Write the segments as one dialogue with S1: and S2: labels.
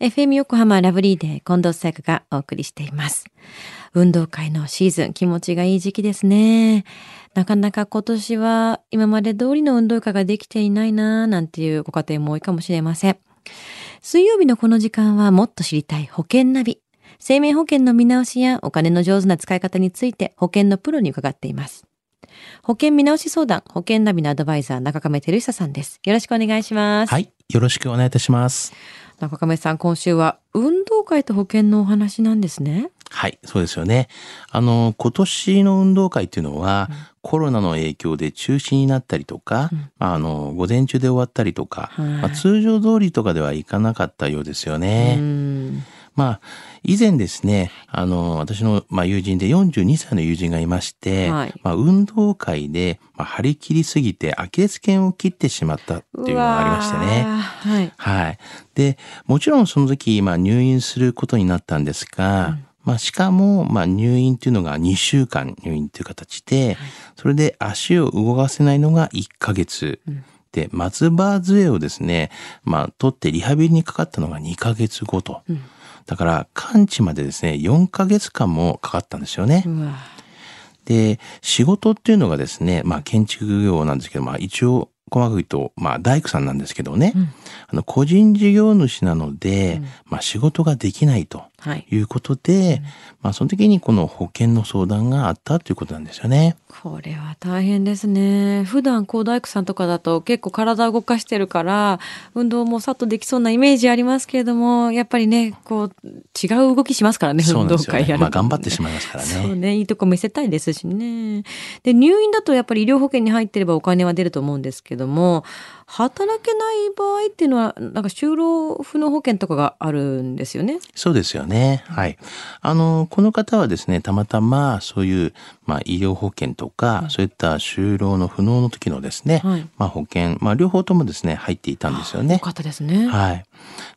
S1: FM 横浜ラブリーで近藤沙耶がお送りしています。運動会のシーズン気持ちがいい時期ですね。なかなか今年は今まで通りの運動会ができていないなぁなんていうご家庭も多いかもしれません。水曜日のこの時間はもっと知りたい保険ナビ。生命保険の見直しやお金の上手な使い方について保険のプロに伺っています。保険見直し相談保険ナビのアドバイザー中亀照久さんです。よろしくお願いします。
S2: はい。よろしくお願いいたします。
S1: 中亀さん今週は運動会と保険のお話なんですね。
S2: はいそうですよね。あの今年の運動会っていうのは、うん、コロナの影響で中止になったりとか、うん、あの午前中で終わったりとか、はい、まあ、通常通りとかではいかなかったようですよね。まあ以前ですねあの私の、まあ、友人で42歳の友人がいまして、はい、まあ、運動会で、まあ、張り切りすぎてアキレス腱を切ってしまったっていうのがありましてね。はい、はい、でもちろんその時、まあ、入院することになったんですが、うんまあ、しかも、まあ、入院っていうのが2週間入院という形で、それで足を動かせないのが1ヶ月。うん、で、松葉杖をですね、まあ、取ってリハビリにかかったのが2ヶ月後と。うんだから完治までですね4ヶ月間もかかったんですよね。で仕事っていうのがですね、まあ、建築業なんですけど、まあ、一応細かく言うと、まあ、大工さんなんですけどね、うん、あの個人事業主なので、うん、まあ、仕事ができないということで、はい、まあ、その時にこの保険の相談があったということなんですよね。
S1: これは大変ですね。普段こう大工さんとかだと結構体を動かしてるから運動もさっとできそうなイメージありますけれどもやっぱりねこう違う動きしますからね運動会やる、ね、
S2: まあ、頑張ってしまいますからね。
S1: そうねいいとこ見せたいですしね。で入院だとやっぱり医療保険に入ってればお金は出ると思うんですけども働けない場合っていうのはなんか就労不能保険とかがあるんですよね。
S2: そうですよね。はい。あのこの方はですねたまたまそういうまあ医療保険とか、うん、そういった就労の不能の時のですね、はい、まあ保険まあ両方ともですね入っていたんですよね。
S1: かったですね。
S2: はい。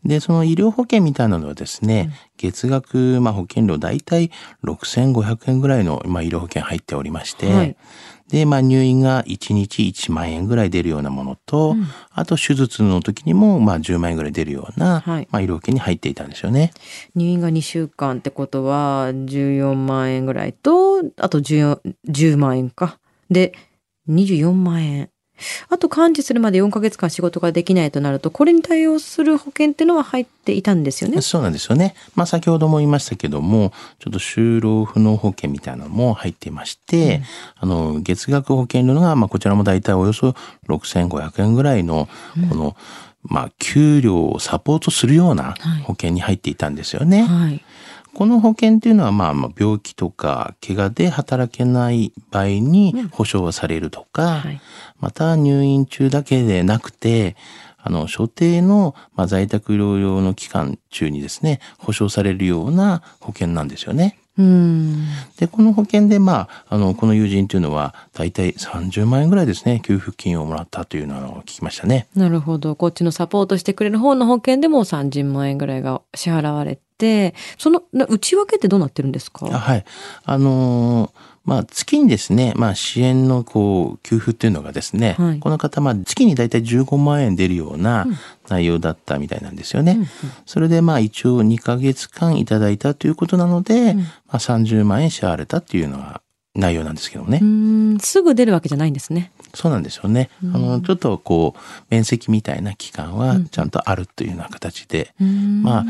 S2: でその医療保険みたいなのはですね、うん、月額まあ保険料だいたい6500円ぐらいのまあ医療保険入っておりまして。はいで、まあ、入院が1日1万円ぐらい出るようなものと、うん、あと手術の時にもまあ10万円ぐらい出るような、はい、まあ、医療保険に入っていたんですよね。
S1: 入院が2週間ってことは14万円ぐらいとあと 10, 10万円か。で24万円あと完治するまで4ヶ月間仕事ができないとなるとこれに対応する保険っていうのは入っていたんですよね？
S2: そうなんですよね。まあ先ほども言いましたけどもちょっと就労不能保険みたいなのも入っていまして、うん、あの月額保険料がまあこちらも大体およそ6500円ぐらいのこの、うんまあ、給料をサポートするような保険に入っていたんですよね。はいはいこの保険っていうのはまあまあ病気とか怪我で働けない場合に保証はされるとか、うんはい、また入院中だけでなくてあの所定の、まあ、在宅療養の期間中にですね保証されるような保険なんですよね。うんでこの保険で、まあ、あのこの友人というのは大体30万円ぐらいですね給付金をもらったというのを聞きましたね。
S1: なるほどこっちのサポートしてくれる方の保険でも30万円ぐらいが支払われてその内訳ってどうなってるんですか？
S2: はい。あのーまあ、月にですね、まあ、支援のこう給付っていうのがですね、はい、この方、まあ、月に大体15万円出るような内容だったみたいなんですよね。うんうん、それでまあ一応2か月間いただいたということなので、うん、まあ、30万円支払われたっていうのは内容なんですけどね。
S1: すぐ出るわけじゃないんですね。
S2: そうなんですよね。あのちょっとこう面積みたいな期間はちゃんとあるというような形で、うん、まあ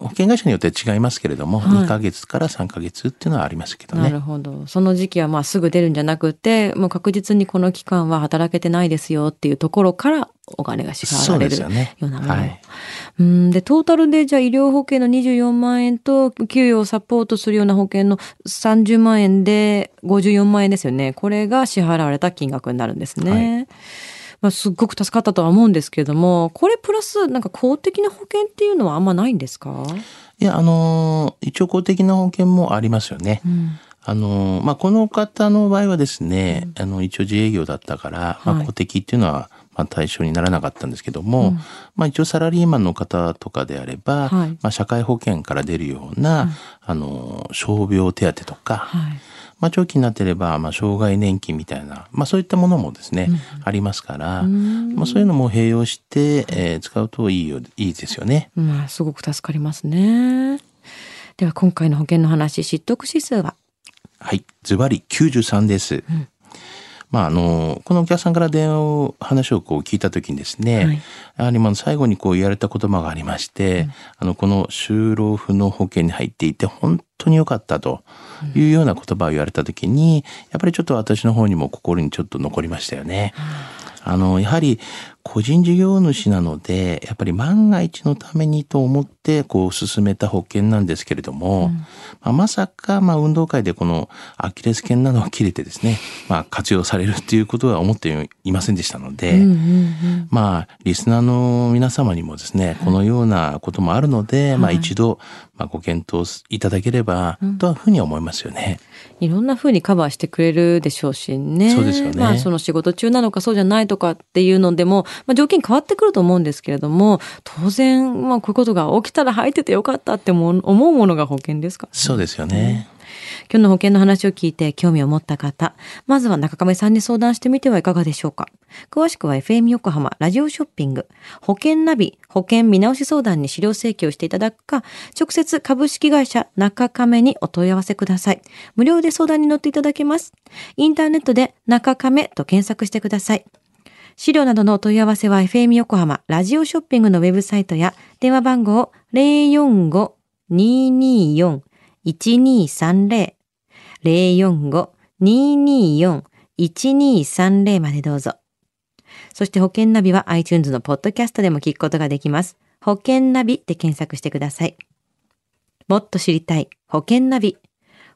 S2: 保険会社によって違いますけれども、はい、2ヶ月から3ヶ月っていうのはありますけどね。
S1: なるほど。その時期はまあすぐ出るんじゃなくて、もう確実にこの期間は働けてないですよっていうところからお金が支払われるようなもの。ねはい、うんでトータルでじゃあ医療保険の24万円と給与をサポートするような保険の30万円で54万円ですよね。これが支払われた金額になるんですね。はいまあ、すっごく助かったとは思うんですけれどもこれプラスなんか公的な保険っていうのはあんまないんですか？
S2: いやあの一応公的な保険もありますよね。うんあのまあ、この方の場合はですね、うん、あの一応自営業だったから、まあ、公的っていうのはまあ、対象にならなかったんですけども、うん、まあ、一応サラリーマンの方とかであれば、はい、まあ、社会保険から出るような、うん、あの傷病手当とか、はい、まあ、長期になってれば、まあ、障害年金みたいな、まあ、そういったものもですね、うん、ありますから、まあ、そういうのも併用して、えー、使うといいよいいですよね。
S1: まあ、すごく助かりますね。では今回の保険の話、知得指数は？
S2: はい、ズバリ93です。うんまあ、あのこのお客さんから電話を話をこう聞いた時にですね、はい、やはりまあ最後にこう言われた言葉がありまして、うん、あのこの就労不の保険に入っていて本当に良かったというような言葉を言われた時にやっぱりちょっと私の方にも心にちょっと残りましたよね。あのやはり個人事業主なのでやっぱり万が一のためにと思ってこう進めた保険なんですけれども、うん、まあ、まさかまあ運動会でこのアキレス腱などを切れてですね、まあ、活用されるっていうことは思っていませんでしたので、うんうんうん、まあリスナーの皆様にもですねこのようなこともあるので、はい、まあ一度まあご検討いただければとはふうに思いますよね。
S1: いろんなふうにカバーしてくれるでしょうしね。
S2: そうですよね。
S1: まあその仕事中なのかそうじゃないとかっていうのでもまあ、条件変わってくると思うんですけれども当然、まあ、こういうことが起きたら入っててよかったって思うものが保険ですか、
S2: そうですよね。
S1: 今日の保険の話を聞いて興味を持った方、まずは中亀さんに相談してみてはいかがでしょうか？詳しくは FM 横浜ラジオショッピング保険ナビ保険見直し相談に資料請求していただくか、直接株式会社中亀にお問い合わせください。無料で相談に乗っていただけます。インターネットで中亀と検索してください。資料などのお問い合わせは FM 横浜ラジオショッピングのウェブサイトや電話番号045-224-1230 045-224-1230までどうぞ。そして保険ナビは iTunes のポッドキャストでも聞くことができます。保険ナビで検索してください。もっと知りたい保険ナビ。